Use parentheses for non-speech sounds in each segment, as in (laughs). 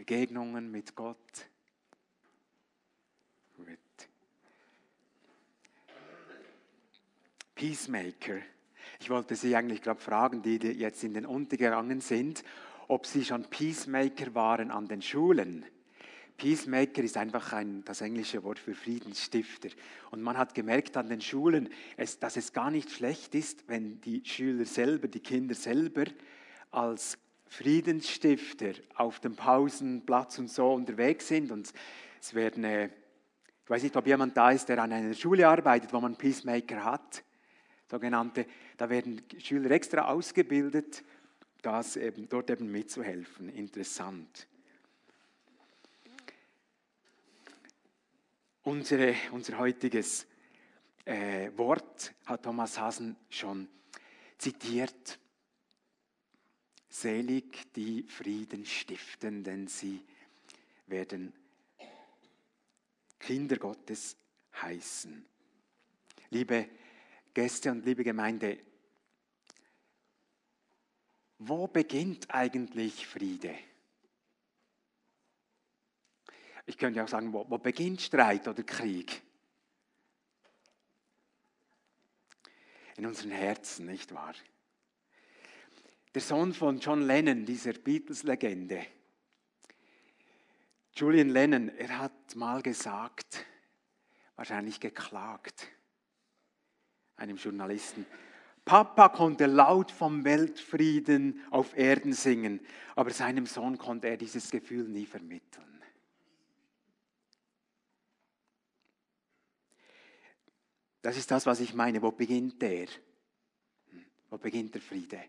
Begegnungen mit Gott. Gut. Peacemaker. Ich wollte Sie eigentlich gerade fragen, die jetzt in den Untergegangen sind, ob Sie schon Peacemaker waren an den Schulen. Peacemaker ist einfach ein, das englische Wort für Friedensstifter. Und man hat gemerkt an den Schulen, es, dass es gar nicht schlecht ist, wenn die Schüler selber, die Kinder selber als Friedensstifter auf dem Pausenplatz und so unterwegs sind. Und es werden, ich weiß nicht, ob jemand da ist, der an einer Schule arbeitet, wo man Peacemaker hat, sogenannte, da werden Schüler extra ausgebildet, das eben, dort eben mitzuhelfen. Interessant. Unsere, unser heutiges äh, Wort hat Thomas Hasen schon zitiert. Selig die Frieden stiften, denn sie werden Kinder Gottes heißen. Liebe Gäste und liebe Gemeinde, wo beginnt eigentlich Friede? Ich könnte auch sagen, wo, wo beginnt Streit oder Krieg? In unseren Herzen, nicht wahr? Der Sohn von John Lennon, dieser Beatles-Legende, Julian Lennon, er hat mal gesagt, wahrscheinlich geklagt, einem Journalisten, Papa konnte laut vom Weltfrieden auf Erden singen, aber seinem Sohn konnte er dieses Gefühl nie vermitteln. Das ist das, was ich meine. Wo beginnt der? Wo beginnt der Friede?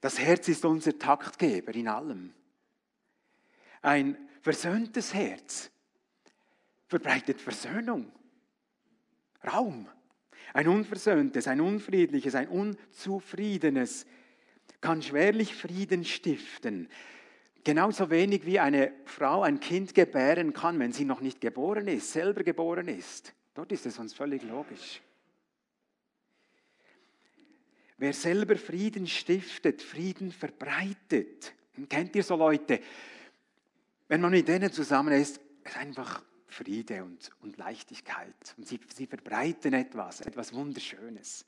Das Herz ist unser Taktgeber in allem. Ein versöhntes Herz verbreitet Versöhnung, Raum. Ein unversöhntes, ein unfriedliches, ein unzufriedenes kann schwerlich Frieden stiften. Genauso wenig wie eine Frau ein Kind gebären kann, wenn sie noch nicht geboren ist, selber geboren ist. Dort ist es uns völlig logisch. Wer selber Frieden stiftet, Frieden verbreitet. Kennt ihr so Leute? Wenn man mit denen zusammen ist, ist einfach Friede und, und Leichtigkeit. Und sie, sie verbreiten etwas, etwas Wunderschönes.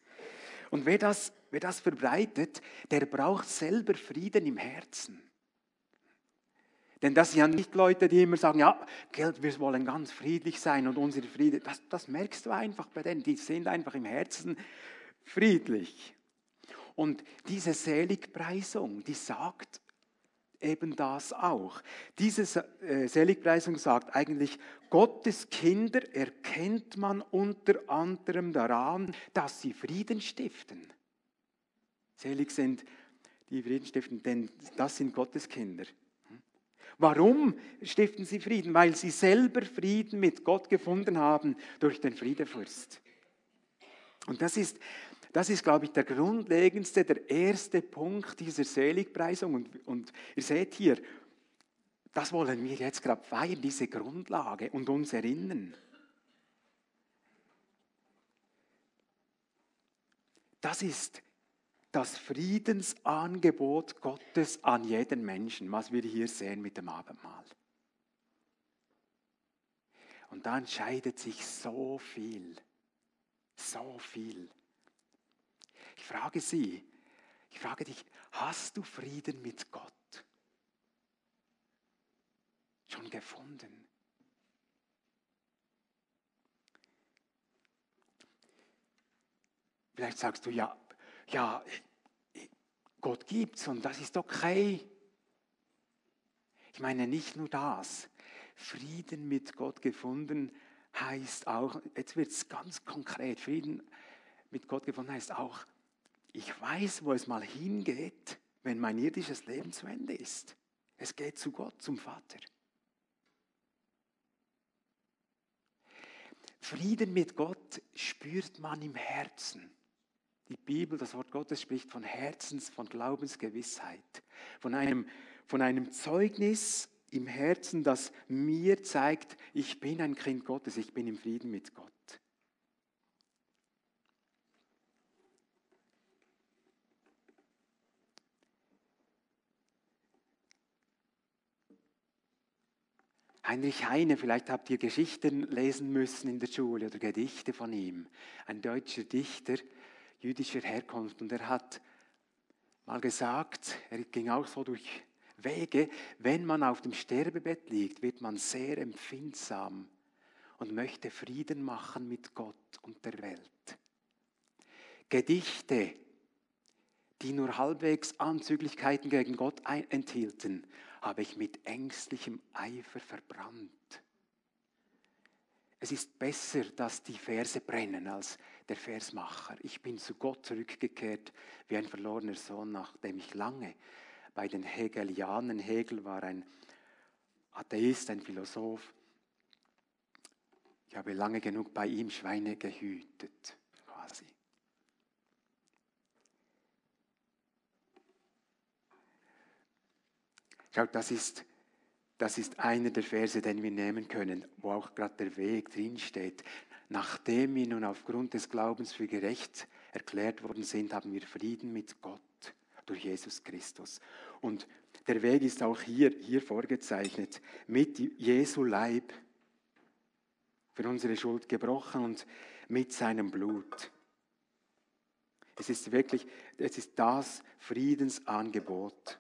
Und wer das, wer das verbreitet, der braucht selber Frieden im Herzen. Denn das sind ja nicht Leute, die immer sagen, ja, Geld, wir wollen ganz friedlich sein und unsere Friede, das, das merkst du einfach bei denen, die sind einfach im Herzen friedlich. Und diese Seligpreisung, die sagt eben das auch. Diese äh, Seligpreisung sagt eigentlich, Gottes Kinder erkennt man unter anderem daran, dass sie Frieden stiften. Selig sind die Frieden stiften, denn das sind Gottes Kinder. Warum stiften sie Frieden? Weil sie selber Frieden mit Gott gefunden haben durch den Friedefürst. Und das ist, das ist, glaube ich, der grundlegendste, der erste Punkt dieser Seligpreisung. Und, und ihr seht hier, das wollen wir jetzt gerade feiern, diese Grundlage und uns erinnern. Das ist das Friedensangebot Gottes an jeden Menschen, was wir hier sehen mit dem Abendmahl. Und da entscheidet sich so viel, so viel. Frage Sie, ich frage dich, hast du Frieden mit Gott schon gefunden? Vielleicht sagst du, ja, ja, Gott gibt's und das ist okay. Ich meine nicht nur das. Frieden mit Gott gefunden heißt auch, jetzt wird es ganz konkret, Frieden mit Gott gefunden heißt auch, ich weiß, wo es mal hingeht, wenn mein irdisches Leben zu Ende ist. Es geht zu Gott, zum Vater. Frieden mit Gott spürt man im Herzen. Die Bibel, das Wort Gottes spricht von Herzens, von Glaubensgewissheit, von einem, von einem Zeugnis im Herzen, das mir zeigt, ich bin ein Kind Gottes, ich bin im Frieden mit Gott. Heinrich Heine, vielleicht habt ihr Geschichten lesen müssen in der Schule oder Gedichte von ihm. Ein deutscher Dichter jüdischer Herkunft. Und er hat mal gesagt, er ging auch so durch Wege, wenn man auf dem Sterbebett liegt, wird man sehr empfindsam und möchte Frieden machen mit Gott und der Welt. Gedichte, die nur halbwegs Anzüglichkeiten gegen Gott enthielten, habe ich mit ängstlichem Eifer verbrannt. Es ist besser, dass die Verse brennen als der Versmacher. Ich bin zu Gott zurückgekehrt wie ein verlorener Sohn, nachdem ich lange bei den Hegelianen, Hegel war ein Atheist, ein Philosoph, ich habe lange genug bei ihm Schweine gehütet, quasi. Schaut, das ist, das ist einer der Verse, den wir nehmen können, wo auch gerade der Weg drinsteht. Nachdem wir nun aufgrund des Glaubens für gerecht erklärt worden sind, haben wir Frieden mit Gott durch Jesus Christus. Und der Weg ist auch hier, hier vorgezeichnet, mit Jesu Leib für unsere Schuld gebrochen und mit seinem Blut. Es ist wirklich, es ist das Friedensangebot.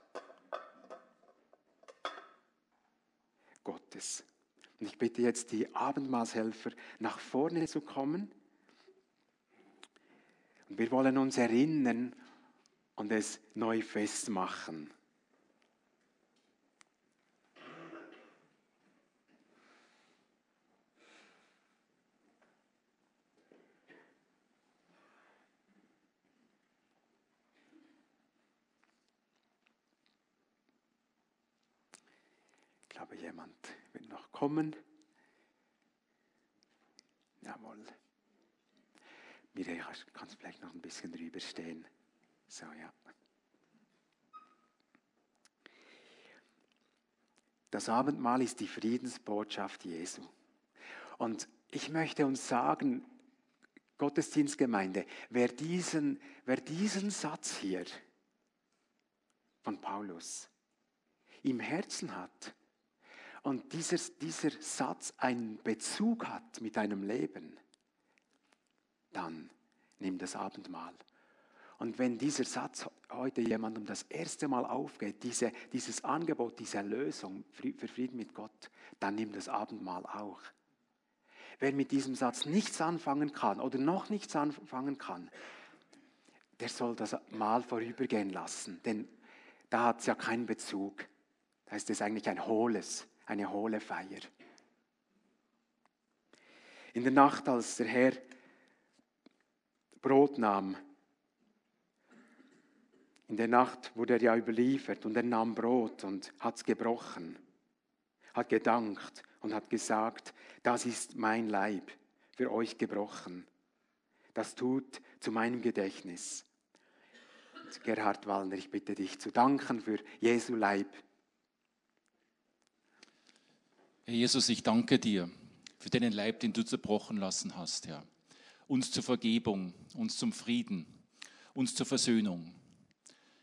Gottes. Und ich bitte jetzt die Abendmahlshelfer nach vorne zu kommen. Und wir wollen uns erinnern und es neu festmachen. glaube, jemand will noch kommen. Jawohl. Mireille, kannst vielleicht noch ein bisschen drüber stehen. So, ja. Das Abendmahl ist die Friedensbotschaft Jesu. Und ich möchte uns sagen, Gottesdienstgemeinde, wer diesen, wer diesen Satz hier von Paulus im Herzen hat, und dieser, dieser Satz einen Bezug hat mit deinem Leben, dann nimm das Abendmahl. Und wenn dieser Satz heute jemandem das erste Mal aufgeht, diese, dieses Angebot, diese Lösung für Frieden mit Gott, dann nimm das Abendmahl auch. Wer mit diesem Satz nichts anfangen kann oder noch nichts anfangen kann, der soll das Mahl vorübergehen lassen, denn da hat es ja keinen Bezug. Da ist es eigentlich ein hohles, eine hohle Feier. In der Nacht, als der Herr Brot nahm, in der Nacht wurde er ja überliefert und er nahm Brot und hat es gebrochen, hat gedankt und hat gesagt, das ist mein Leib für euch gebrochen. Das tut zu meinem Gedächtnis. Gerhard Wallner, ich bitte dich zu danken für Jesu Leib Herr Jesus, ich danke dir für deinen Leib, den du zerbrochen lassen hast, Herr. Uns zur Vergebung, uns zum Frieden, uns zur Versöhnung.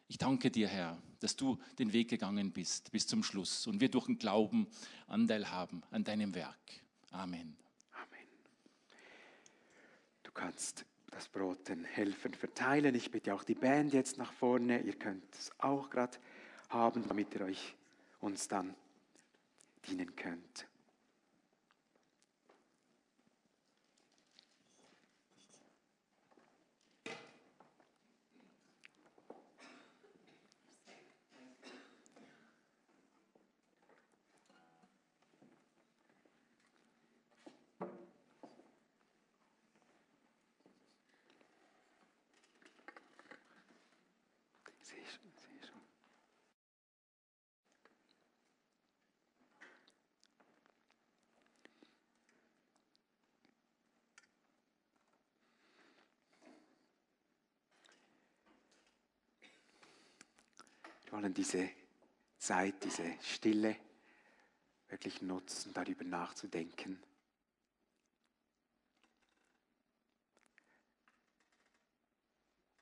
Ich danke dir, Herr, dass du den Weg gegangen bist bis zum Schluss und wir durch den Glauben Anteil haben an deinem Werk. Amen. Amen. Du kannst das Brot den Helfern verteilen. Ich bitte auch die Band jetzt nach vorne. Ihr könnt es auch gerade haben, damit ihr euch uns dann dienen könnt. Wir wollen diese Zeit, diese Stille wirklich nutzen, darüber nachzudenken.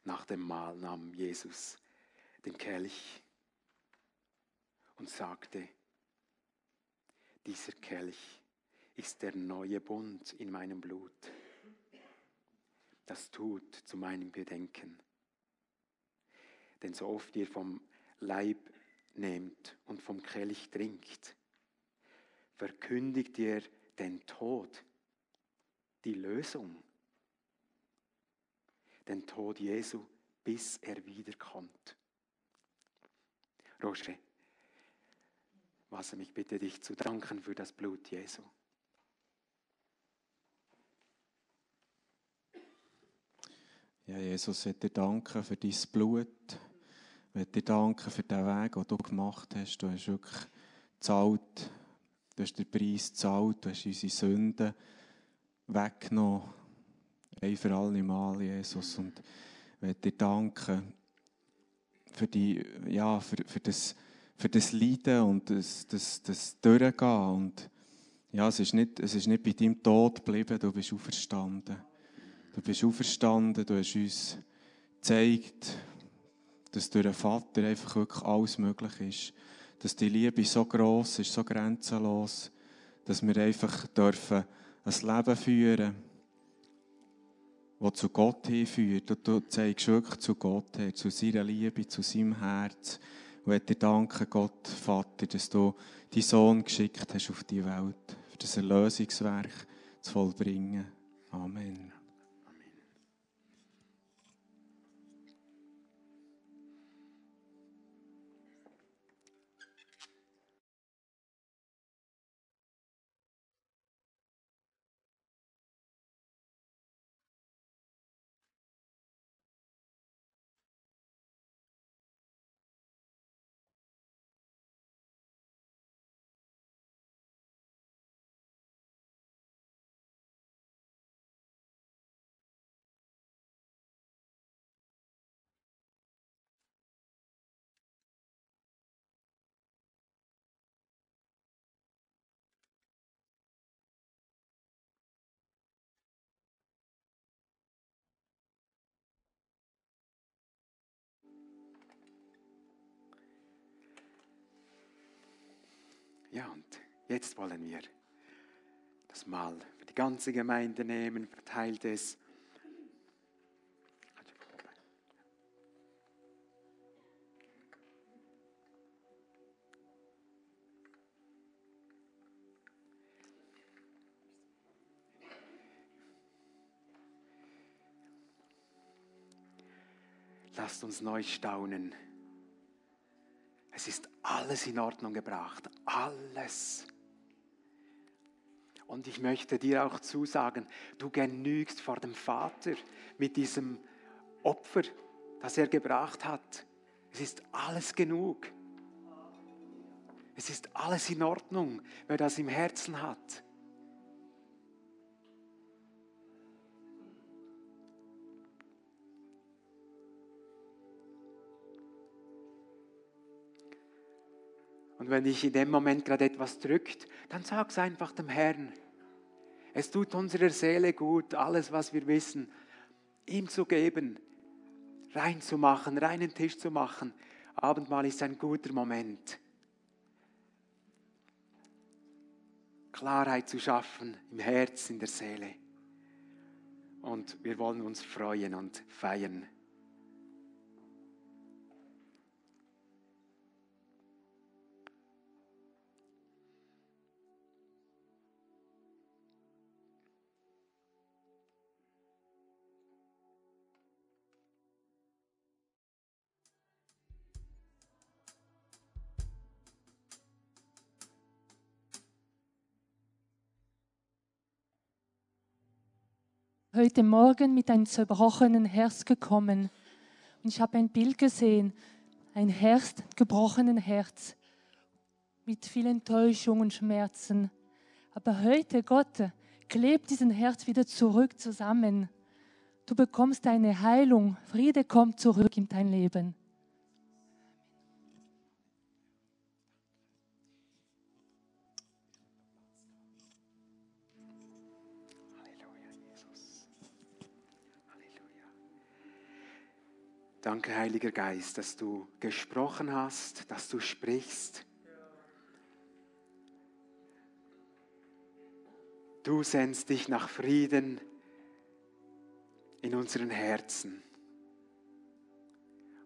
Nach dem Mahl nahm Jesus den Kelch und sagte, dieser Kelch ist der neue Bund in meinem Blut. Das tut zu meinem Gedenken. Denn so oft ihr vom Leib nehmt und vom Kelch trinkt, verkündigt ihr den Tod, die Lösung, den Tod Jesu, bis er wiederkommt. Roger, was mich bitte, dich zu danken für das Blut Jesu. Ja, Jesus, ich dir danken für dein Blut. Ich will dir danken für den Weg, den du gemacht hast. Du hast wirklich gezahlt. Du hast den Preis gezahlt. Du hast unsere Sünden weggenommen. Ein für alle Mal, Jesus. Und ich will dir danken für, die, ja, für, für, das, für das Leiden und das, das, das Durchgehen. Und ja, es ist, nicht, es ist nicht bei deinem Tod geblieben, du bist auferstanden. Du bist auferstanden, du hast uns gezeigt, dass durch den Vater einfach wirklich alles möglich ist. Dass die Liebe so groß ist, so grenzenlos, dass wir einfach dürfen ein Leben führen, das zu Gott hinführt. Und du zeigst wirklich zu Gott her, zu seiner Liebe, zu seinem Herz. Und ich dir danken, Gott, Vater, dass du deinen Sohn geschickt hast auf die Welt, für das Erlösungswerk zu vollbringen. Amen. Ja, und jetzt wollen wir das mal für die ganze Gemeinde nehmen, verteilt es. Lasst uns neu staunen. Es ist alles in Ordnung gebracht. Alles. Und ich möchte dir auch zusagen, du genügst vor dem Vater mit diesem Opfer, das er gebracht hat. Es ist alles genug. Es ist alles in Ordnung, wer das im Herzen hat. Und wenn dich in dem Moment gerade etwas drückt, dann sag es einfach dem Herrn. Es tut unserer Seele gut, alles, was wir wissen, ihm zu geben, reinzumachen, reinen Tisch zu machen. Abendmahl ist ein guter Moment. Klarheit zu schaffen im Herz, in der Seele. Und wir wollen uns freuen und feiern. Heute Morgen mit einem zerbrochenen Herz gekommen. Und ich habe ein Bild gesehen, ein Herz, gebrochenen Herz, mit vielen Täuschungen und Schmerzen. Aber heute, Gott, klebt diesen Herz wieder zurück zusammen. Du bekommst eine Heilung. Friede kommt zurück in dein Leben. Danke, Heiliger Geist, dass du gesprochen hast, dass du sprichst. du sehnst dich nach Frieden in unseren Herzen.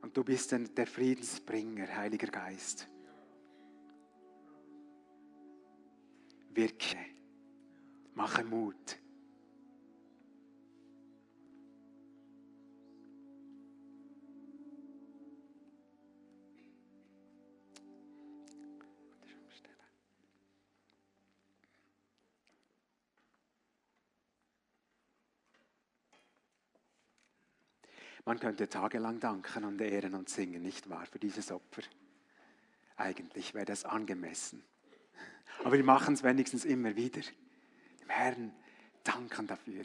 Und du bist der Friedensbringer, Heiliger Geist. Wirke, mache Mut. Man könnte tagelang danken und ehren und singen, nicht wahr, für dieses Opfer. Eigentlich wäre das angemessen. Aber wir machen es wenigstens immer wieder. Dem Herrn danken dafür.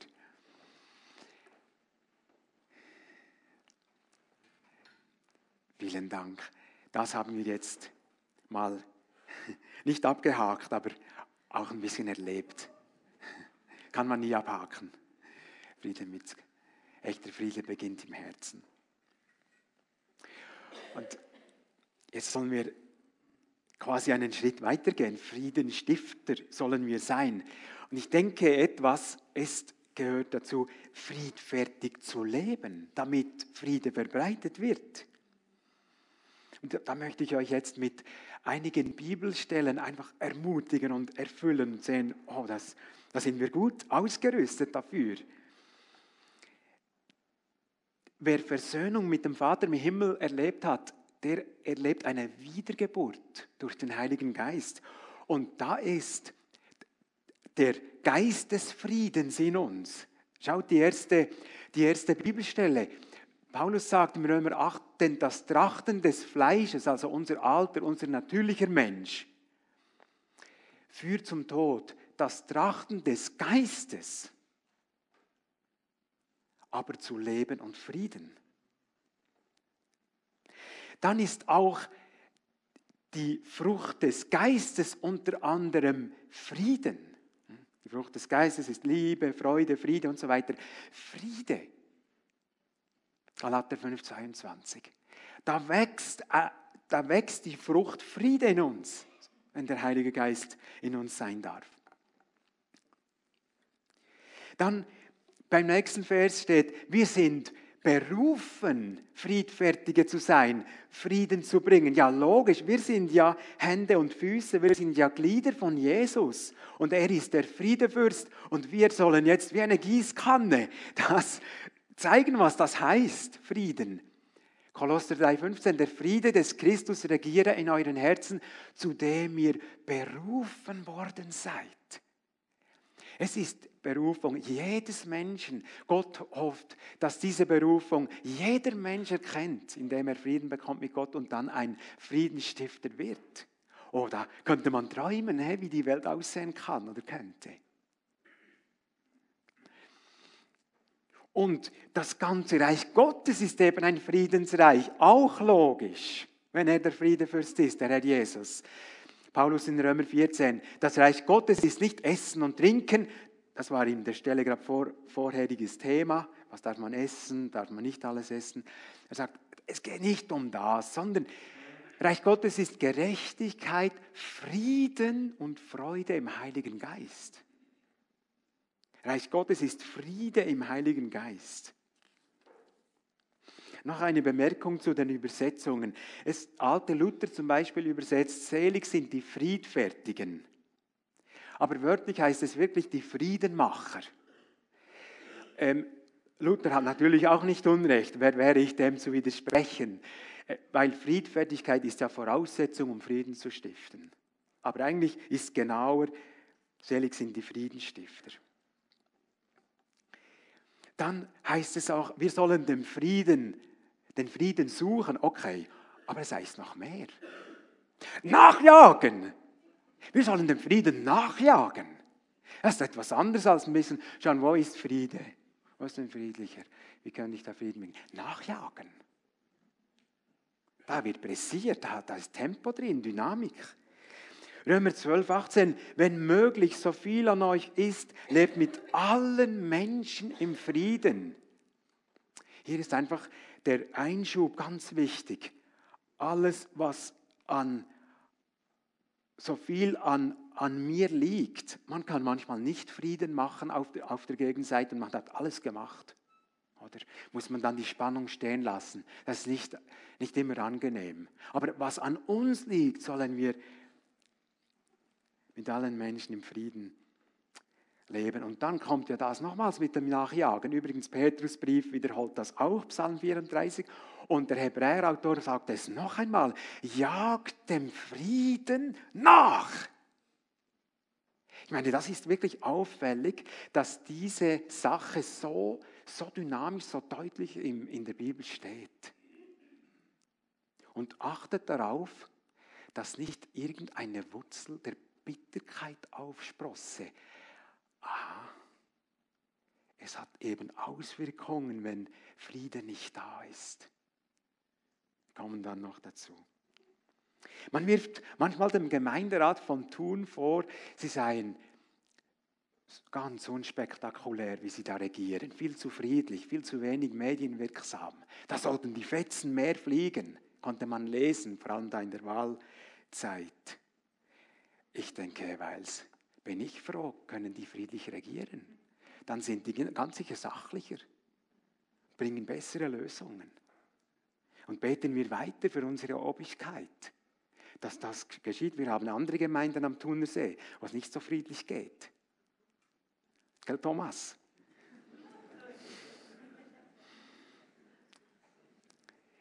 Vielen Dank. Das haben wir jetzt mal (laughs) nicht abgehakt, aber auch ein bisschen erlebt. Kann man nie abhaken. Friede mit Echter Friede beginnt im Herzen. Und jetzt sollen wir quasi einen Schritt weitergehen. Friedenstifter sollen wir sein. Und ich denke, etwas ist, gehört dazu, friedfertig zu leben, damit Friede verbreitet wird. Und da möchte ich euch jetzt mit einigen Bibelstellen einfach ermutigen und erfüllen und sehen, oh, das, da sind wir gut ausgerüstet dafür. Wer Versöhnung mit dem Vater im Himmel erlebt hat, der erlebt eine Wiedergeburt durch den Heiligen Geist. Und da ist der Geist des Friedens in uns. Schaut die erste, die erste Bibelstelle. Paulus sagt im Römer 8, denn das Trachten des Fleisches, also unser alter, unser natürlicher Mensch, führt zum Tod. Das Trachten des Geistes aber zu Leben und Frieden. Dann ist auch die Frucht des Geistes unter anderem Frieden. Die Frucht des Geistes ist Liebe, Freude, Friede und so weiter. Friede. Galater 5, 22. Da wächst, äh, da wächst die Frucht Friede in uns, wenn der Heilige Geist in uns sein darf. Dann beim nächsten Vers steht, wir sind berufen, Friedfertige zu sein, Frieden zu bringen. Ja, logisch, wir sind ja Hände und Füße, wir sind ja Glieder von Jesus und er ist der Friedefürst und wir sollen jetzt wie eine Gießkanne das zeigen, was das heißt, Frieden. Kolosser 3,15, der Friede des Christus regiere in euren Herzen, zu dem ihr berufen worden seid. Es ist Berufung jedes Menschen. Gott hofft, dass diese Berufung jeder Mensch erkennt, indem er Frieden bekommt mit Gott und dann ein Friedensstifter wird. Da könnte man träumen, wie die Welt aussehen kann oder könnte. Und das ganze Reich Gottes ist eben ein Friedensreich, auch logisch, wenn er der Friedefürst ist, der Herr Jesus. Paulus in Römer 14, das Reich Gottes ist nicht Essen und Trinken, das war in der Stelle gerade vor, vorheriges Thema, was darf man essen, darf man nicht alles essen. Er sagt, es geht nicht um das, sondern Reich Gottes ist Gerechtigkeit, Frieden und Freude im Heiligen Geist. Reich Gottes ist Friede im Heiligen Geist. Noch eine Bemerkung zu den Übersetzungen. Es, alte Luther zum Beispiel übersetzt, selig sind die Friedfertigen. Aber wörtlich heißt es wirklich die Friedenmacher. Ähm, Luther hat natürlich auch nicht Unrecht, wer wäre ich dem zu widersprechen, äh, weil Friedfertigkeit ist ja Voraussetzung, um Frieden zu stiften. Aber eigentlich ist genauer, selig sind die Friedensstifter. Dann heißt es auch, wir sollen den Frieden den Frieden suchen, okay, aber es heißt noch mehr. Nachjagen. Wir sollen den Frieden nachjagen. Das ist etwas anderes als ein bisschen schauen, wo ist Friede? Wo ist denn friedlicher? Wie kann ich da Frieden bringen? Nachjagen. Da wird pressiert, da, da ist Tempo drin, Dynamik. Römer 12, 18, wenn möglich, so viel an euch ist, lebt mit allen Menschen im Frieden. Hier ist einfach der Einschub ganz wichtig. Alles, was an so viel an, an mir liegt. Man kann manchmal nicht Frieden machen auf der, auf der Gegenseite und man hat alles gemacht. Oder muss man dann die Spannung stehen lassen? Das ist nicht, nicht immer angenehm. Aber was an uns liegt, sollen wir mit allen Menschen im Frieden leben. Und dann kommt ja das nochmals mit dem Nachjagen. Übrigens, Petrusbrief wiederholt das auch, Psalm 34. Und der Hebräerautor sagt es noch einmal, jagt dem Frieden nach. Ich meine, das ist wirklich auffällig, dass diese Sache so, so dynamisch, so deutlich in, in der Bibel steht. Und achtet darauf, dass nicht irgendeine Wurzel der Bitterkeit aufsprosse. Aha, es hat eben Auswirkungen, wenn Friede nicht da ist. Kommen dann noch dazu. Man wirft manchmal dem Gemeinderat von Thun vor, sie seien ganz unspektakulär, wie sie da regieren, viel zu friedlich, viel zu wenig medienwirksam. Da sollten die Fetzen mehr fliegen, konnte man lesen, vor allem da in der Wahlzeit. Ich denke, weil's bin ich froh, können die friedlich regieren. Dann sind die ganz sicher sachlicher, bringen bessere Lösungen. Und beten wir weiter für unsere Obrigkeit, dass das geschieht. Wir haben andere Gemeinden am Thunersee, wo es nicht so friedlich geht. Gell, Thomas?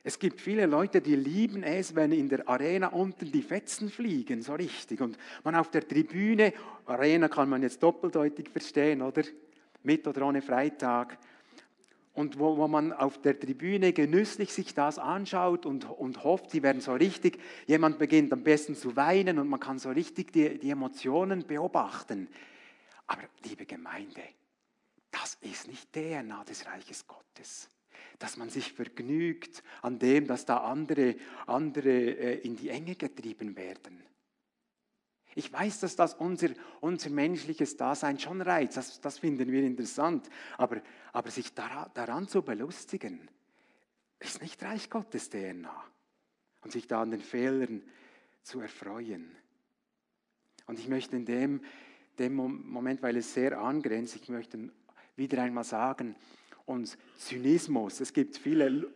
Es gibt viele Leute, die lieben es, wenn in der Arena unten die Fetzen fliegen, so richtig. Und man auf der Tribüne, Arena kann man jetzt doppeldeutig verstehen, oder? Mit oder ohne Freitag. Und wo, wo man auf der Tribüne genüsslich sich das anschaut und, und hofft, sie werden so richtig, jemand beginnt am besten zu weinen und man kann so richtig die, die Emotionen beobachten. Aber liebe Gemeinde, das ist nicht DNA des Reiches Gottes dass man sich vergnügt an dem, dass da andere, andere äh, in die Enge getrieben werden. Ich weiß, dass das unser, unser menschliches Dasein schon reizt, das, das finden wir interessant, aber, aber sich daran, daran zu belustigen, ist nicht Reich Gottes DNA. Und sich da an den Fehlern zu erfreuen. Und ich möchte in dem, dem Moment, weil es sehr angrenzt, ich möchte wieder einmal sagen, und Zynismus, es gibt viele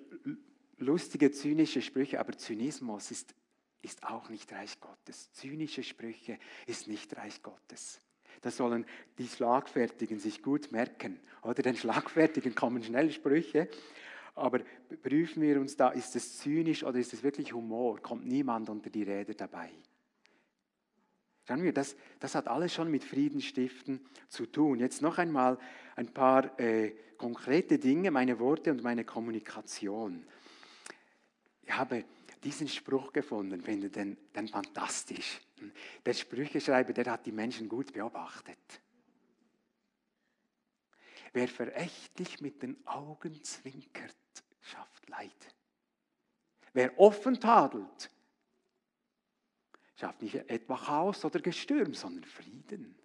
lustige, zynische Sprüche, aber Zynismus ist, ist auch nicht Reich Gottes. Zynische Sprüche ist nicht Reich Gottes. Das sollen die Schlagfertigen sich gut merken. Oder den Schlagfertigen kommen schnell Sprüche. Aber prüfen wir uns da, ist es zynisch oder ist es wirklich Humor? Kommt niemand unter die Rede dabei? Schauen wir, das, das hat alles schon mit Friedensstiften zu tun. Jetzt noch einmal ein paar äh, konkrete Dinge, meine Worte und meine Kommunikation. Ich habe diesen Spruch gefunden, finde den, den fantastisch. Der Sprücheschreiber, der hat die Menschen gut beobachtet. Wer verächtlich mit den Augen zwinkert, schafft Leid. Wer offen tadelt, schafft nicht etwa Chaos oder Gestürm, sondern Frieden.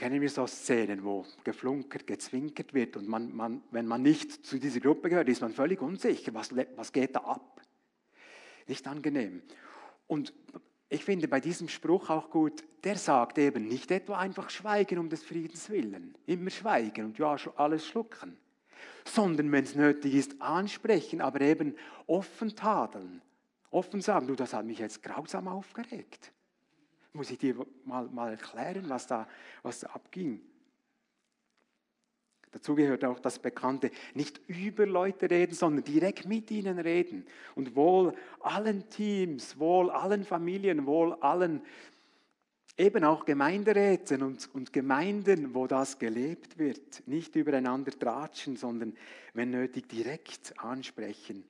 Kennen wir so Szenen, wo geflunkert, gezwinkert wird und man, man, wenn man nicht zu dieser Gruppe gehört, ist man völlig unsicher, was, was geht da ab? Nicht angenehm. Und ich finde bei diesem Spruch auch gut, der sagt eben nicht etwa einfach schweigen um des Friedens willen, immer schweigen und ja, alles schlucken sondern wenn es nötig ist, ansprechen, aber eben offen tadeln. Offen sagen, du, das hat mich jetzt grausam aufgeregt. Muss ich dir mal, mal erklären, was da, was da abging. Dazu gehört auch das Bekannte, nicht über Leute reden, sondern direkt mit ihnen reden. Und wohl allen Teams, wohl allen Familien, wohl allen eben auch Gemeinderäten und, und Gemeinden, wo das gelebt wird, nicht übereinander tratschen, sondern wenn nötig direkt ansprechen.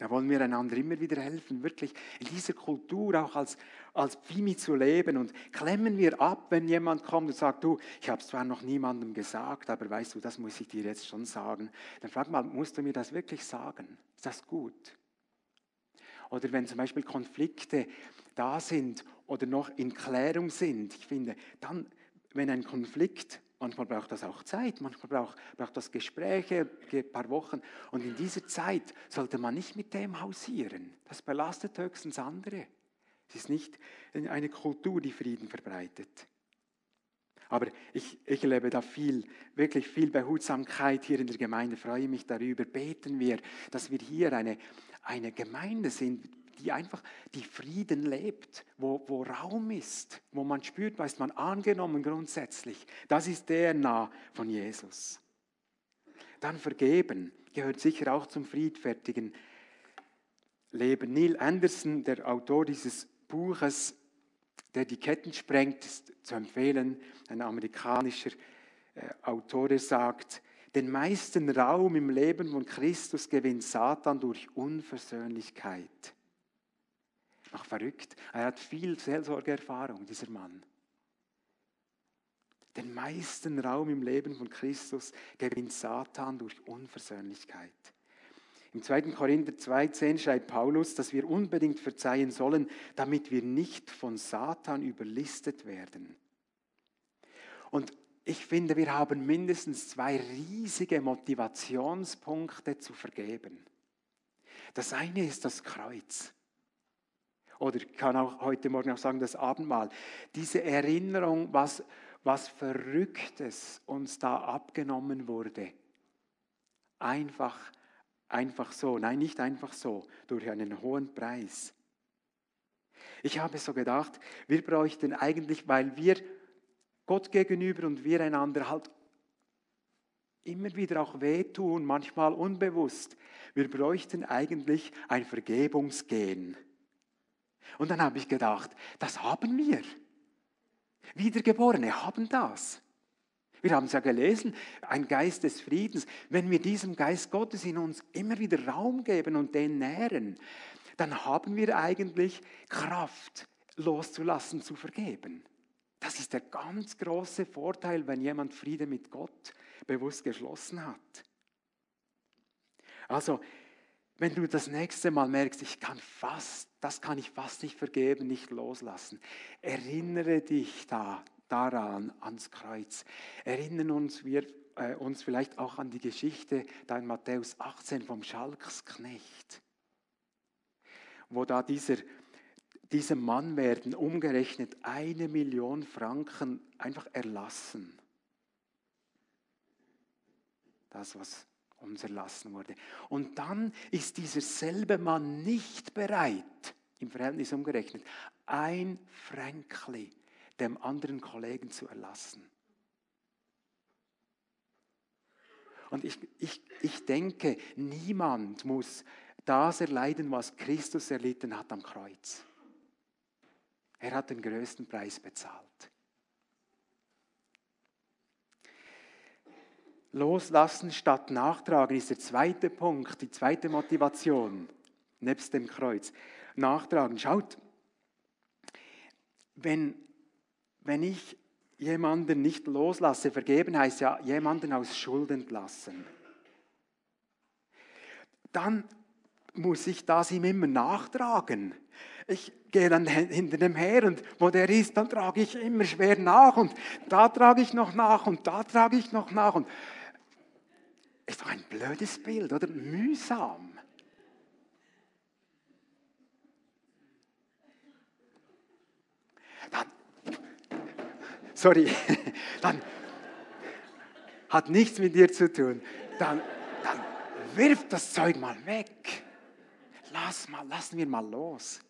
Da wollen wir einander immer wieder helfen, wirklich in dieser Kultur auch als, als Pimi zu leben. Und klemmen wir ab, wenn jemand kommt und sagt, du, ich habe es zwar noch niemandem gesagt, aber weißt du, das muss ich dir jetzt schon sagen. Dann frag mal, musst du mir das wirklich sagen? Ist das gut? Oder wenn zum Beispiel Konflikte da sind oder noch in Klärung sind. Ich finde, dann, wenn ein Konflikt Manchmal braucht das auch Zeit, manchmal braucht, braucht das Gespräche, ein paar Wochen. Und in dieser Zeit sollte man nicht mit dem hausieren. Das belastet höchstens andere. Es ist nicht eine Kultur, die Frieden verbreitet. Aber ich, ich erlebe da viel, wirklich viel Behutsamkeit hier in der Gemeinde, freue mich darüber. Beten wir, dass wir hier eine, eine Gemeinde sind, die einfach die Frieden lebt, wo, wo Raum ist, wo man spürt, ist man angenommen grundsätzlich. Das ist der nah von Jesus. Dann vergeben gehört sicher auch zum friedfertigen Leben. Neil Anderson, der Autor dieses Buches, der die Ketten sprengt, ist zu empfehlen, ein amerikanischer äh, Autor, der sagt, den meisten Raum im Leben von Christus gewinnt Satan durch Unversöhnlichkeit. Ach, verrückt. Er hat viel Seelsorgeerfahrung, dieser Mann. Den meisten Raum im Leben von Christus gewinnt Satan durch Unversöhnlichkeit. Im 2. Korinther 2,10 schreibt Paulus, dass wir unbedingt verzeihen sollen, damit wir nicht von Satan überlistet werden. Und ich finde, wir haben mindestens zwei riesige Motivationspunkte zu vergeben. Das eine ist das Kreuz. Oder kann auch heute Morgen auch sagen, das Abendmahl. Diese Erinnerung, was, was Verrücktes uns da abgenommen wurde. Einfach Einfach so, nein, nicht einfach so, durch einen hohen Preis. Ich habe so gedacht, wir bräuchten eigentlich, weil wir Gott gegenüber und wir einander halt immer wieder auch wehtun, manchmal unbewusst, wir bräuchten eigentlich ein Vergebungsgehen. Und dann habe ich gedacht, das haben wir. Wiedergeborene haben das. Wir haben es ja gelesen, ein Geist des Friedens. Wenn wir diesem Geist Gottes in uns immer wieder Raum geben und den nähren, dann haben wir eigentlich Kraft loszulassen, zu vergeben. Das ist der ganz große Vorteil, wenn jemand Friede mit Gott bewusst geschlossen hat. Also, wenn du das nächste Mal merkst, ich kann fast, das kann ich fast nicht vergeben, nicht loslassen, erinnere dich da daran, ans Kreuz. Erinnern uns wir äh, uns vielleicht auch an die Geschichte da in Matthäus 18 vom Schalksknecht, wo da dieser, diesem Mann werden umgerechnet eine Million Franken einfach erlassen. Das, was uns erlassen wurde. Und dann ist dieser selbe Mann nicht bereit, im Verhältnis umgerechnet, ein Fränkli dem anderen Kollegen zu erlassen. Und ich, ich, ich denke, niemand muss das erleiden, was Christus erlitten hat am Kreuz. Er hat den größten Preis bezahlt. Loslassen statt nachtragen ist der zweite Punkt, die zweite Motivation, nebst dem Kreuz. Nachtragen. Schaut, wenn wenn ich jemanden nicht loslasse, vergeben heißt ja jemanden aus Schuld entlassen, dann muss ich das ihm immer nachtragen. Ich gehe dann hinter dem her und wo der ist, dann trage ich immer schwer nach und da trage ich noch nach und da trage ich noch nach. Und ist doch ein blödes Bild, oder? Mühsam. Dann sorry, (laughs) dann hat nichts mit dir zu tun. Dann, dann wirf das Zeug mal weg. Lass mal, lassen wir mal los.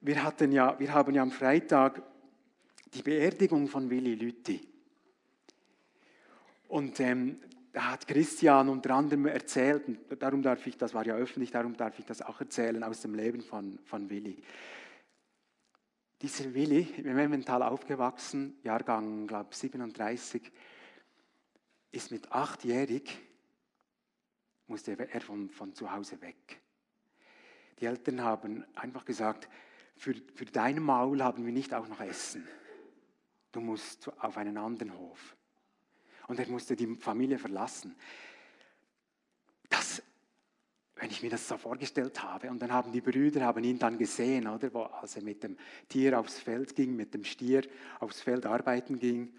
Wir, hatten ja, wir haben ja am Freitag die Beerdigung von Willi Lütti. Und ähm, da hat Christian unter anderem erzählt, und darum darf ich, das war ja öffentlich, darum darf ich das auch erzählen aus dem Leben von, von Willi. Dieser Willi, im Emmental aufgewachsen, Jahrgang, glaube ich, 37, ist mit achtjährig, musste er von, von zu Hause weg. Die Eltern haben einfach gesagt, für, für dein Maul haben wir nicht auch noch Essen. Du musst auf einen anderen Hof. Und er musste die Familie verlassen. Das wenn ich mir das so vorgestellt habe. Und dann haben die Brüder haben ihn dann gesehen, oder, wo, als er mit dem Tier aufs Feld ging, mit dem Stier aufs Feld arbeiten ging.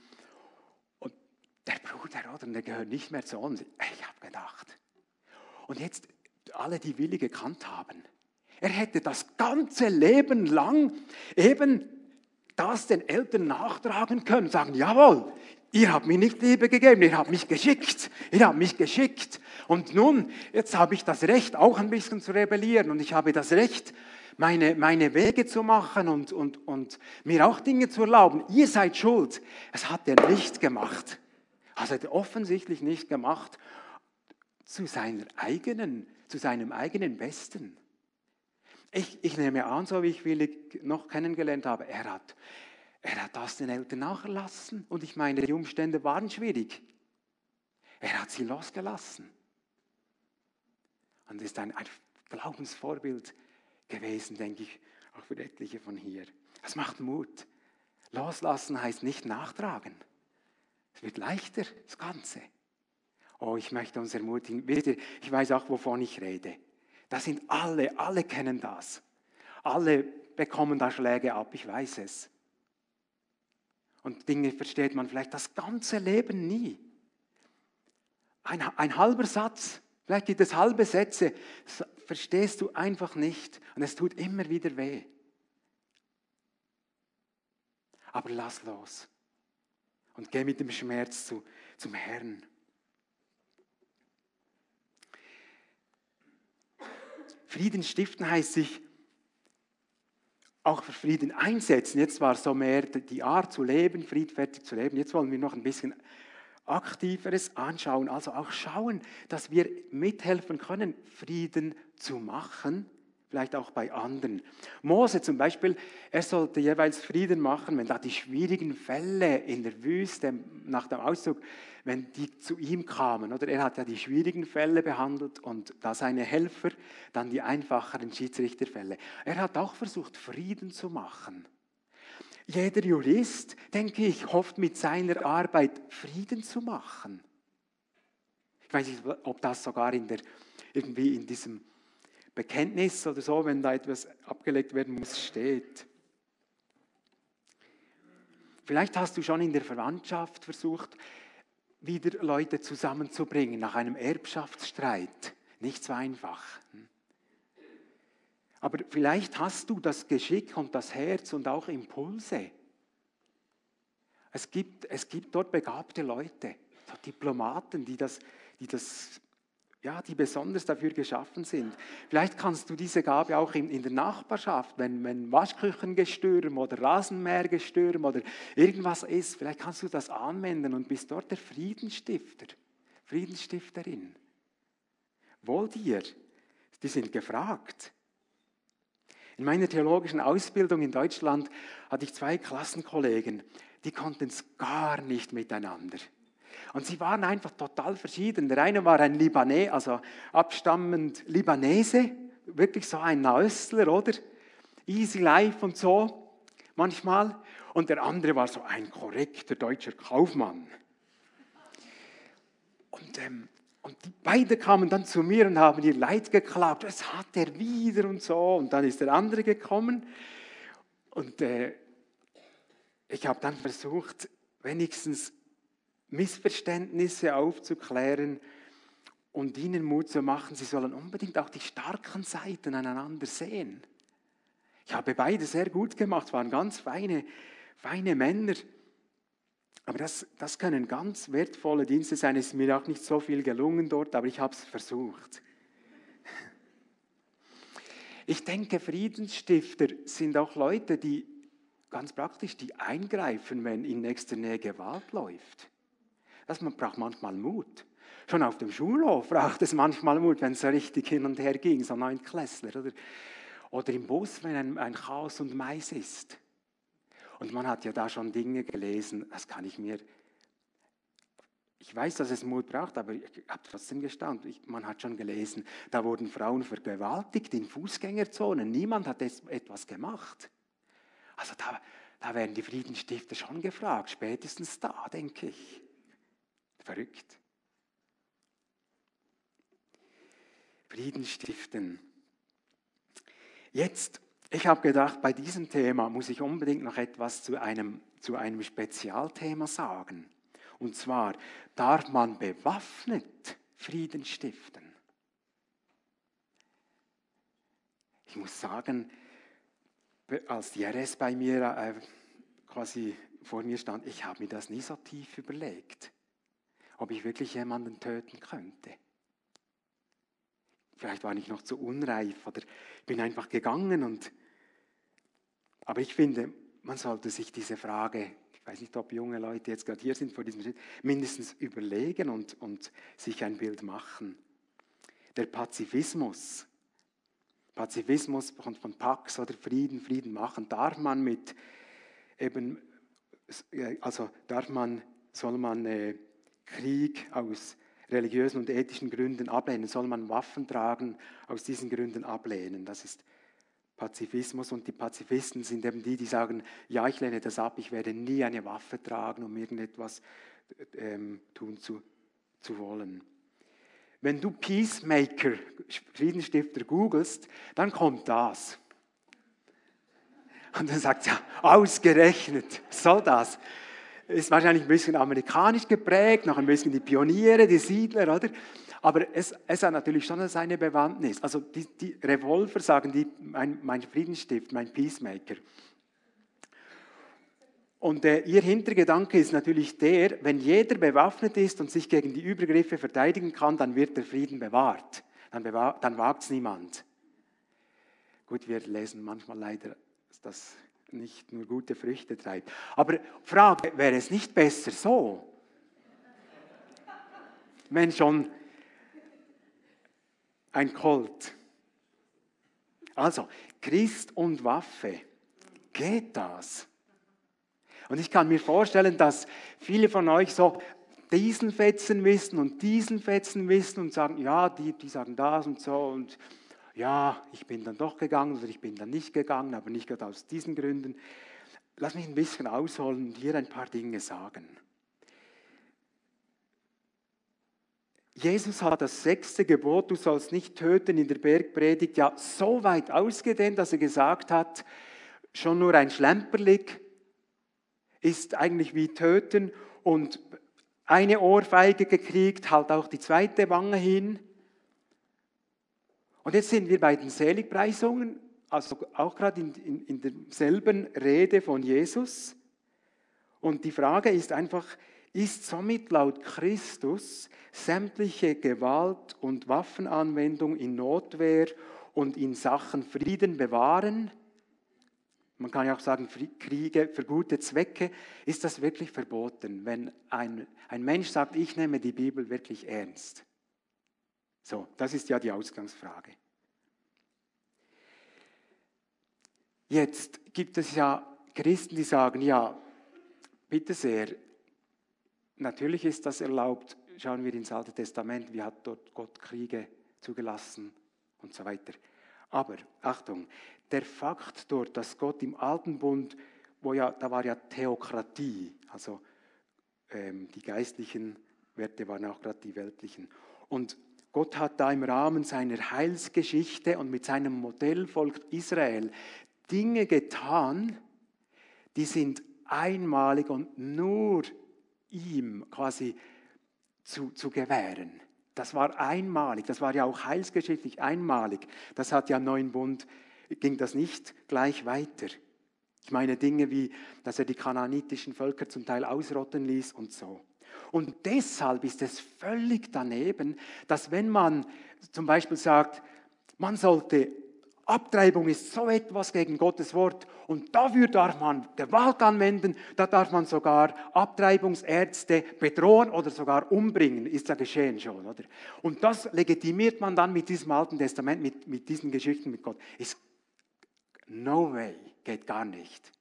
der Bruder, oder? Und der gehört nicht mehr zu uns. Ich habe gedacht. Und jetzt alle, die Willi gekannt haben. Er hätte das ganze Leben lang eben das den Eltern nachtragen können, sagen, jawohl, ihr habt mir nicht Liebe gegeben, ihr habt mich geschickt, ihr habt mich geschickt. Und nun, jetzt habe ich das Recht, auch ein bisschen zu rebellieren und ich habe das Recht, meine, meine Wege zu machen und, und, und mir auch Dinge zu erlauben. Ihr seid schuld. Es hat er nicht gemacht. Also hat er offensichtlich nicht gemacht zu, seiner eigenen, zu seinem eigenen Besten. Ich, ich nehme an, so wie ich Willi noch kennengelernt habe, er hat, er hat das den Eltern nachgelassen. Und ich meine, die Umstände waren schwierig. Er hat sie losgelassen. Und ist ein, ein Glaubensvorbild gewesen, denke ich, auch für etliche von hier. Das macht Mut. Loslassen heißt nicht nachtragen. Es wird leichter, das Ganze. Oh, ich möchte uns ermutigen. Ich weiß auch, wovon ich rede. Das sind alle, alle kennen das. Alle bekommen da Schläge ab, ich weiß es. Und Dinge versteht man vielleicht das ganze Leben nie. Ein, ein halber Satz, vielleicht gibt es halbe Sätze, verstehst du einfach nicht und es tut immer wieder weh. Aber lass los und geh mit dem Schmerz zu, zum Herrn. Frieden stiften heißt sich auch für Frieden einsetzen. Jetzt war so mehr die Art zu leben, friedfertig zu leben. Jetzt wollen wir noch ein bisschen aktiveres anschauen. Also auch schauen, dass wir mithelfen können, Frieden zu machen vielleicht auch bei anderen. Mose zum Beispiel, er sollte jeweils Frieden machen, wenn da die schwierigen Fälle in der Wüste nach dem Auszug, wenn die zu ihm kamen. Oder er hat ja die schwierigen Fälle behandelt und da seine Helfer dann die einfacheren Schiedsrichterfälle. Er hat auch versucht, Frieden zu machen. Jeder Jurist, denke ich, hofft mit seiner Arbeit Frieden zu machen. Ich weiß nicht, ob das sogar in der, irgendwie in diesem Bekenntnis oder so, wenn da etwas abgelegt werden muss, steht. Vielleicht hast du schon in der Verwandtschaft versucht, wieder Leute zusammenzubringen nach einem Erbschaftsstreit. Nicht so einfach. Aber vielleicht hast du das Geschick und das Herz und auch Impulse. Es gibt, es gibt dort begabte Leute, Diplomaten, die das, die das ja, die besonders dafür geschaffen sind. Vielleicht kannst du diese Gabe auch in, in der Nachbarschaft, wenn, wenn Waschküchengestürm oder Rasenmähergestürm oder irgendwas ist, vielleicht kannst du das anwenden und bist dort der Friedensstifter, Friedensstifterin. Wohl dir, die sind gefragt. In meiner theologischen Ausbildung in Deutschland hatte ich zwei Klassenkollegen, die konnten es gar nicht miteinander. Und sie waren einfach total verschieden. Der eine war ein Libanese, also abstammend Libanese, wirklich so ein Naöstler, oder? Easy life und so, manchmal. Und der andere war so ein korrekter deutscher Kaufmann. Und, ähm, und beide kamen dann zu mir und haben ihr Leid geklagt. Das hat er wieder und so. Und dann ist der andere gekommen. Und äh, ich habe dann versucht, wenigstens Missverständnisse aufzuklären und ihnen Mut zu machen, sie sollen unbedingt auch die starken Seiten aneinander sehen. Ich habe beide sehr gut gemacht, waren ganz feine, feine Männer. Aber das, das können ganz wertvolle Dienste sein. Es ist mir auch nicht so viel gelungen dort, aber ich habe es versucht. Ich denke, Friedensstifter sind auch Leute, die ganz praktisch, die eingreifen, wenn in nächster Nähe Gewalt läuft. Das braucht manchmal Mut. Schon auf dem Schulhof braucht es manchmal Mut, wenn es so richtig hin und her ging, so neun Klässler. Oder, oder im Bus, wenn ein, ein Chaos und Mais ist. Und man hat ja da schon Dinge gelesen, das kann ich mir ich weiß, dass es Mut braucht, aber ich habe trotzdem gestaunt. Ich, man hat schon gelesen, da wurden Frauen vergewaltigt in Fußgängerzonen. Niemand hat etwas gemacht. Also da, da werden die Friedensstifter schon gefragt, spätestens da, denke ich. Verrückt. Frieden stiften. Jetzt, ich habe gedacht, bei diesem Thema muss ich unbedingt noch etwas zu einem, zu einem Spezialthema sagen. Und zwar darf man bewaffnet Frieden stiften. Ich muss sagen, als die RS bei mir äh, quasi vor mir stand, ich habe mir das nie so tief überlegt, ob ich wirklich jemanden töten könnte. Vielleicht war ich noch zu unreif oder bin einfach gegangen und aber ich finde, man sollte sich diese Frage, ich weiß nicht, ob junge Leute jetzt gerade hier sind vor diesem Schritt, mindestens überlegen und, und sich ein Bild machen. Der Pazifismus, Pazifismus kommt von Pax oder Frieden, Frieden machen, darf man mit eben, also darf man, soll man äh, Krieg aus religiösen und ethischen Gründen ablehnen, soll man Waffen tragen aus diesen Gründen ablehnen. Das ist Pazifismus und die Pazifisten sind eben die, die sagen, ja, ich lehne das ab, ich werde nie eine Waffe tragen, um irgendetwas ähm, tun zu, zu wollen. Wenn du Peacemaker, Friedensstifter googelst, dann kommt das. Und dann sagt ja, ausgerechnet, soll das? Ist wahrscheinlich ein bisschen amerikanisch geprägt, noch ein bisschen die Pioniere, die Siedler, oder? Aber es, es hat natürlich schon seine Bewandtnis. Also die, die Revolver sagen die, mein, mein Friedensstift, mein Peacemaker. Und äh, ihr Hintergedanke ist natürlich der, wenn jeder bewaffnet ist und sich gegen die Übergriffe verteidigen kann, dann wird der Frieden bewahrt. Dann, bewahr, dann wagt es niemand. Gut, wir lesen manchmal leider, das nicht nur gute Früchte treibt. Aber Frage, wäre es nicht besser so? Wenn schon ein Colt. Also, Christ und Waffe. Geht das? Und ich kann mir vorstellen, dass viele von euch so diesen Fetzen wissen und diesen Fetzen wissen und sagen, ja, die, die sagen das und so und ja, ich bin dann doch gegangen oder ich bin dann nicht gegangen, aber nicht gerade aus diesen Gründen. Lass mich ein bisschen ausholen und hier ein paar Dinge sagen. Jesus hat das sechste Gebot, du sollst nicht töten, in der Bergpredigt ja so weit ausgedehnt, dass er gesagt hat, schon nur ein Schlemperlig ist eigentlich wie töten und eine Ohrfeige gekriegt, halt auch die zweite Wange hin. Und jetzt sind wir bei den Seligpreisungen, also auch gerade in, in, in derselben Rede von Jesus. Und die Frage ist einfach, ist somit laut Christus sämtliche Gewalt und Waffenanwendung in Notwehr und in Sachen Frieden bewahren? Man kann ja auch sagen, Kriege für gute Zwecke. Ist das wirklich verboten, wenn ein, ein Mensch sagt, ich nehme die Bibel wirklich ernst? So, das ist ja die Ausgangsfrage. Jetzt gibt es ja Christen, die sagen, ja, bitte sehr, Natürlich ist das erlaubt. Schauen wir ins Alte Testament, wie hat dort Gott Kriege zugelassen und so weiter. Aber Achtung, der Fakt dort, dass Gott im Alten Bund, wo ja, da war ja Theokratie, also ähm, die geistlichen Werte waren auch gerade die weltlichen. Und Gott hat da im Rahmen seiner Heilsgeschichte und mit seinem Modellvolk Israel Dinge getan, die sind einmalig und nur ihm quasi zu, zu gewähren. Das war einmalig, das war ja auch heilsgeschichtlich einmalig. Das hat ja im neuen Bund, ging das nicht gleich weiter. Ich meine Dinge wie, dass er die kananitischen Völker zum Teil ausrotten ließ und so. Und deshalb ist es völlig daneben, dass wenn man zum Beispiel sagt, man sollte Abtreibung ist so etwas gegen Gottes Wort und dafür darf man Gewalt anwenden, da darf man sogar Abtreibungsärzte bedrohen oder sogar umbringen, ist ja geschehen schon, oder? Und das legitimiert man dann mit diesem Alten Testament, mit, mit diesen Geschichten mit Gott. Ist no way, geht gar nicht.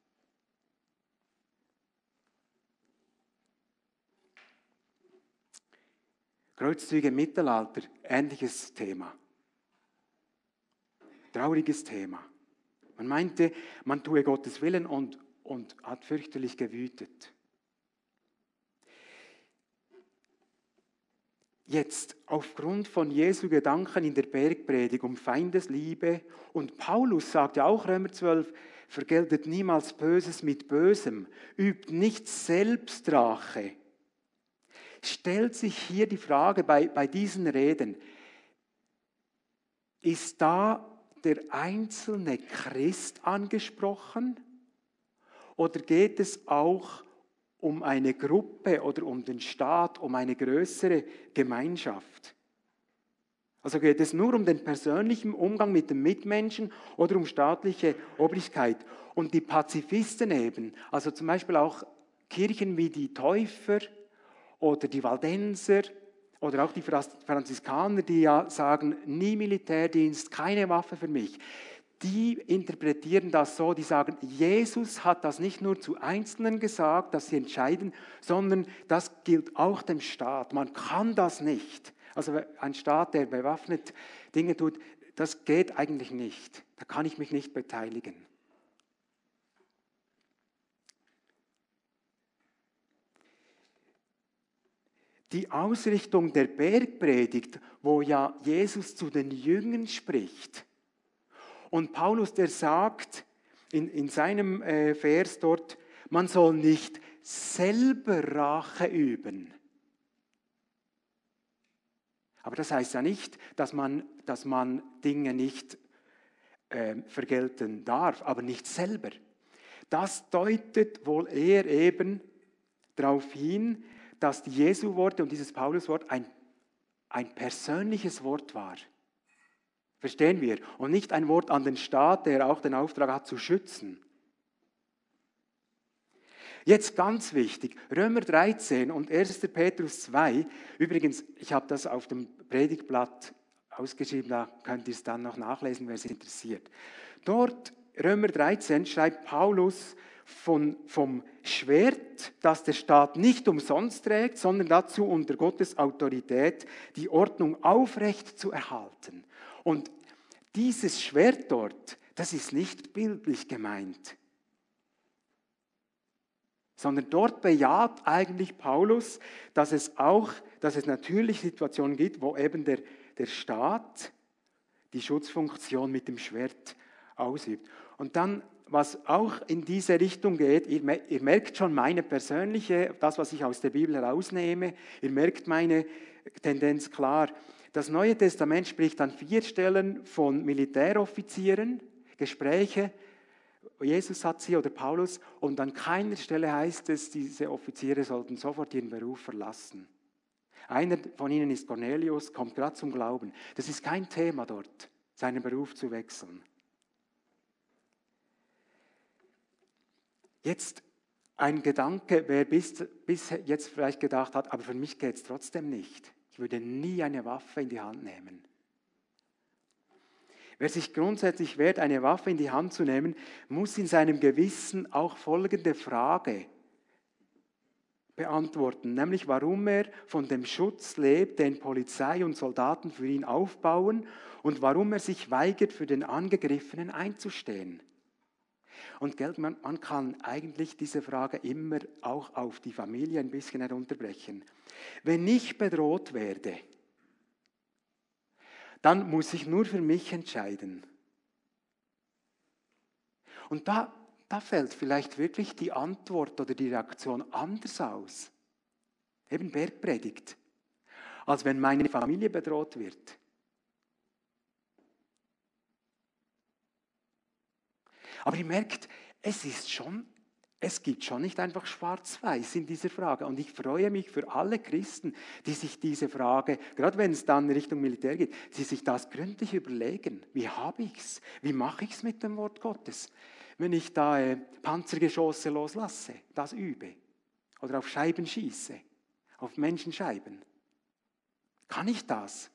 Kreuzzüge im Mittelalter, ähnliches Thema. Trauriges Thema. Man meinte, man tue Gottes Willen und, und hat fürchterlich gewütet. Jetzt aufgrund von Jesu Gedanken in der Bergpredigt um Feindesliebe und Paulus sagt ja auch Römer 12, vergeltet niemals Böses mit Bösem, übt nicht Selbstrache, stellt sich hier die Frage bei, bei diesen Reden, ist da der einzelne Christ angesprochen oder geht es auch um eine Gruppe oder um den Staat, um eine größere Gemeinschaft? Also geht es nur um den persönlichen Umgang mit den Mitmenschen oder um staatliche Obrigkeit? Und die Pazifisten eben, also zum Beispiel auch Kirchen wie die Täufer oder die Waldenser oder auch die Franziskaner, die ja sagen, nie Militärdienst, keine Waffe für mich, die interpretieren das so, die sagen, Jesus hat das nicht nur zu Einzelnen gesagt, dass sie entscheiden, sondern das gilt auch dem Staat. Man kann das nicht. Also ein Staat, der bewaffnet Dinge tut, das geht eigentlich nicht. Da kann ich mich nicht beteiligen. Die Ausrichtung der Bergpredigt, wo ja Jesus zu den Jüngern spricht, und Paulus, der sagt in, in seinem äh, Vers dort, man soll nicht selber Rache üben. Aber das heißt ja nicht, dass man, dass man Dinge nicht äh, vergelten darf, aber nicht selber. Das deutet wohl eher eben darauf hin, dass die Jesu-Worte und dieses Paulus-Wort ein, ein persönliches Wort war. Verstehen wir? Und nicht ein Wort an den Staat, der auch den Auftrag hat zu schützen. Jetzt ganz wichtig, Römer 13 und 1. Petrus 2. Übrigens, ich habe das auf dem Predigtblatt ausgeschrieben, da könnt ihr es dann noch nachlesen, wer es interessiert. Dort, Römer 13, schreibt Paulus von, vom Schwert, das der Staat nicht umsonst trägt, sondern dazu unter Gottes Autorität die Ordnung aufrecht zu erhalten. Und dieses Schwert dort, das ist nicht bildlich gemeint, sondern dort bejaht eigentlich Paulus, dass es auch, dass es natürlich Situationen gibt, wo eben der, der Staat die Schutzfunktion mit dem Schwert ausübt. Und dann, was auch in diese Richtung geht, ihr, ihr merkt schon meine persönliche, das, was ich aus der Bibel herausnehme, ihr merkt meine Tendenz klar. Das Neue Testament spricht an vier Stellen von Militäroffizieren, Gespräche. Jesus hat sie oder Paulus und an keiner Stelle heißt es, diese Offiziere sollten sofort ihren Beruf verlassen. Einer von ihnen ist Cornelius, kommt gerade zum Glauben. Das ist kein Thema dort, seinen Beruf zu wechseln. Jetzt ein Gedanke, wer bis, bis jetzt vielleicht gedacht hat, aber für mich geht es trotzdem nicht. Ich würde nie eine Waffe in die Hand nehmen. Wer sich grundsätzlich wehrt, eine Waffe in die Hand zu nehmen, muss in seinem Gewissen auch folgende Frage beantworten, nämlich warum er von dem Schutz lebt, den Polizei und Soldaten für ihn aufbauen und warum er sich weigert, für den Angegriffenen einzustehen. Und Geld, man, man kann eigentlich diese Frage immer auch auf die Familie ein bisschen herunterbrechen. Wenn ich bedroht werde, dann muss ich nur für mich entscheiden. Und da, da fällt vielleicht wirklich die Antwort oder die Reaktion anders aus. Eben Bergpredigt. Als wenn meine Familie bedroht wird. Aber ihr merkt, es ist schon, es gibt schon nicht einfach schwarz-weiß in dieser Frage. Und ich freue mich für alle Christen, die sich diese Frage, gerade wenn es dann Richtung Militär geht, die sich das gründlich überlegen. Wie habe ich es? Wie mache ich es mit dem Wort Gottes? Wenn ich da äh, Panzergeschosse loslasse, das übe. Oder auf Scheiben schieße, auf Menschenscheiben. Kann ich das?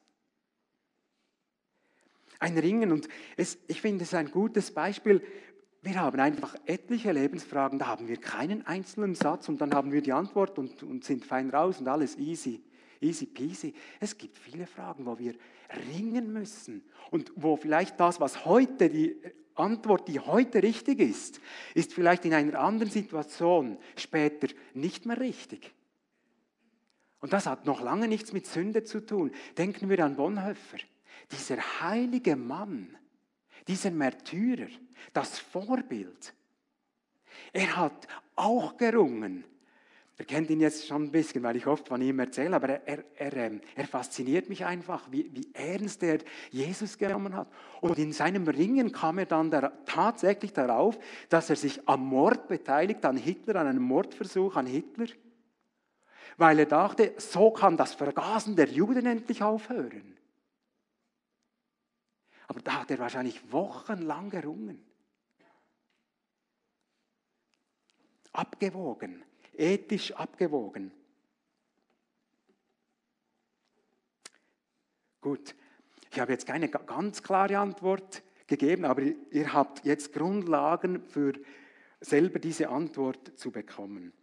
Ein Ringen. Und es, ich finde es ein gutes Beispiel, wir haben einfach etliche Lebensfragen, da haben wir keinen einzelnen Satz und dann haben wir die Antwort und, und sind fein raus und alles easy, easy peasy. Es gibt viele Fragen, wo wir ringen müssen und wo vielleicht das, was heute die Antwort, die heute richtig ist, ist vielleicht in einer anderen Situation später nicht mehr richtig. Und das hat noch lange nichts mit Sünde zu tun. Denken wir an Bonhoeffer, dieser heilige Mann, dieser Märtyrer, das Vorbild, er hat auch gerungen Ihr kennt ihn jetzt schon ein bisschen, weil ich oft von ihm erzähle, aber er, er, ähm, er fasziniert mich einfach, wie, wie, ernst er Jesus genommen hat. Und in seinem Ringen kam er dann da, tatsächlich darauf, dass er sich am Mord beteiligt, an Hitler, an einem Mordversuch an Hitler, weil er dachte, so kann das Vergasen der Juden endlich aufhören. Aber da hat er wahrscheinlich wochenlang gerungen. Abgewogen ethisch abgewogen. Gut, ich habe jetzt keine ganz klare Antwort gegeben, aber ihr habt jetzt Grundlagen für selber diese Antwort zu bekommen.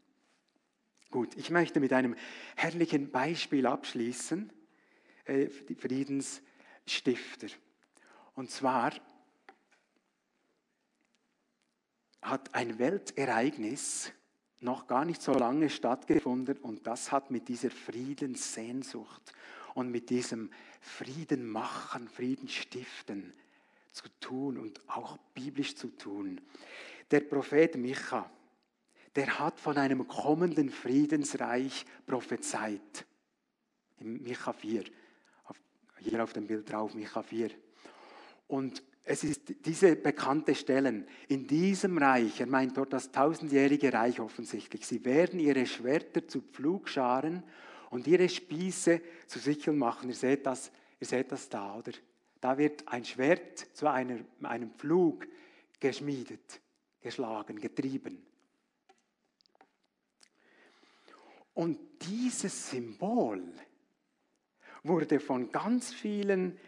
Gut, ich möchte mit einem herrlichen Beispiel abschließen, äh, Friedensstifter. Und zwar hat ein Weltereignis noch gar nicht so lange stattgefunden und das hat mit dieser Friedenssehnsucht und mit diesem Frieden machen, Frieden stiften zu tun und auch biblisch zu tun. Der Prophet Micha, der hat von einem kommenden Friedensreich prophezeit. In Micha 4, hier auf dem Bild drauf, Micha 4. Und es ist diese bekannte Stellen. In diesem Reich, er meint dort das tausendjährige Reich offensichtlich, sie werden ihre Schwerter zu Pflugscharen und ihre Spieße zu Sicheln machen. Ihr seht das, ihr seht das da, oder? Da wird ein Schwert zu einer, einem Pflug geschmiedet, geschlagen, getrieben. Und dieses Symbol wurde von ganz vielen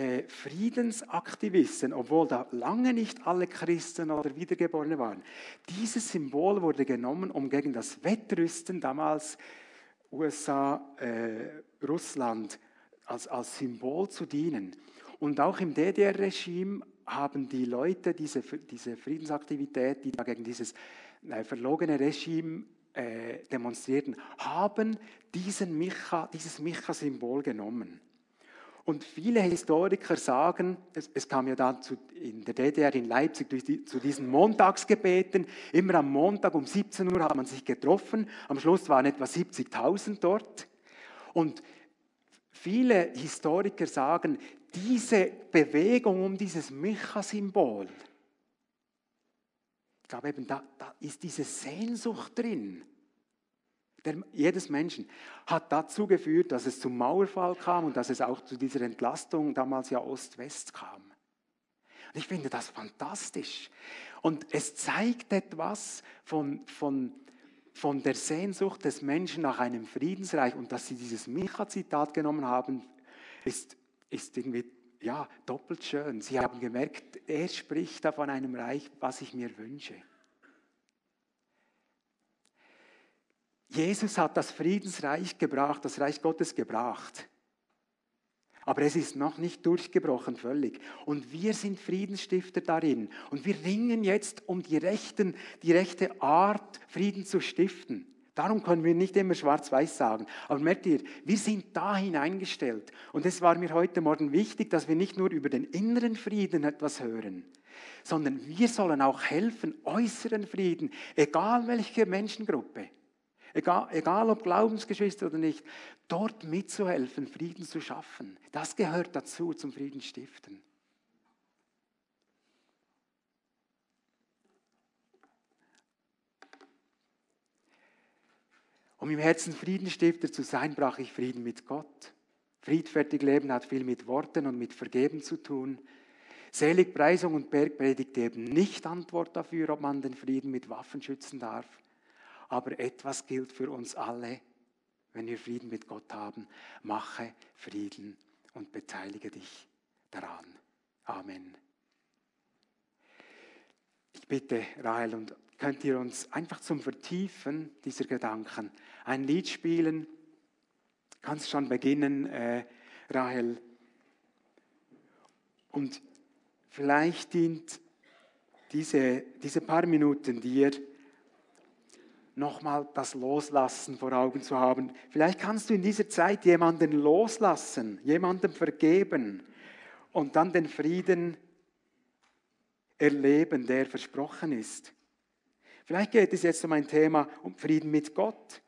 äh, Friedensaktivisten, obwohl da lange nicht alle Christen oder Wiedergeborene waren. Dieses Symbol wurde genommen, um gegen das Wettrüsten damals USA, äh, Russland als, als Symbol zu dienen. Und auch im DDR-Regime haben die Leute diese, diese Friedensaktivität, die da gegen dieses äh, verlogene Regime äh, demonstrierten, haben diesen Micha, dieses Micha-Symbol genommen. Und viele Historiker sagen, es, es kam ja dann zu, in der DDR in Leipzig die, zu diesen Montagsgebeten, immer am Montag um 17 Uhr hat man sich getroffen, am Schluss waren etwa 70.000 dort. Und viele Historiker sagen, diese Bewegung um dieses Micha-Symbol, ich glaube eben, da, da ist diese Sehnsucht drin der, jedes Menschen hat dazu geführt, dass es zum Mauerfall kam und dass es auch zu dieser Entlastung damals ja Ost-West kam. Und ich finde das fantastisch. Und es zeigt etwas von, von, von der Sehnsucht des Menschen nach einem Friedensreich. Und dass sie dieses Micha-Zitat genommen haben, ist, ist irgendwie ja, doppelt schön. Sie haben gemerkt, er spricht da von einem Reich, was ich mir wünsche. Jesus hat das Friedensreich gebracht, das Reich Gottes gebracht. Aber es ist noch nicht durchgebrochen völlig. Und wir sind Friedensstifter darin. Und wir ringen jetzt um die, rechten, die rechte Art, Frieden zu stiften. Darum können wir nicht immer schwarz-weiß sagen. Aber merkt ihr, wir sind da hineingestellt. Und es war mir heute Morgen wichtig, dass wir nicht nur über den inneren Frieden etwas hören, sondern wir sollen auch helfen, äußeren Frieden, egal welche Menschengruppe egal, egal ob Glaubensgeschwister oder nicht, dort mitzuhelfen, Frieden zu schaffen. Das gehört dazu zum Friedensstiften. Um im Herzen Friedenstifter zu sein, brauche ich Frieden mit Gott. Friedfertig leben hat viel mit Worten und mit Vergeben zu tun. Seligpreisung und Bergpredigt geben nicht Antwort dafür, ob man den Frieden mit Waffen schützen darf. Aber etwas gilt für uns alle, wenn wir Frieden mit Gott haben. Mache Frieden und beteilige dich daran. Amen. Ich bitte, Rahel, und könnt ihr uns einfach zum Vertiefen dieser Gedanken ein Lied spielen? Kannst schon beginnen, äh, Rahel. Und vielleicht dient diese, diese paar Minuten dir, nochmal das Loslassen vor Augen zu haben. Vielleicht kannst du in dieser Zeit jemanden loslassen, jemandem vergeben und dann den Frieden erleben, der versprochen ist. Vielleicht geht es jetzt um ein Thema um Frieden mit Gott.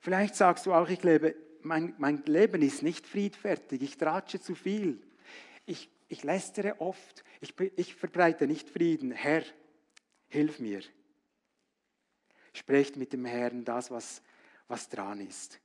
Vielleicht sagst du auch, ich lebe, mein, mein Leben ist nicht friedfertig, ich tratsche zu viel, ich, ich lästere oft, ich, ich verbreite nicht Frieden. Herr, hilf mir. Sprecht mit dem Herrn das, was, was dran ist.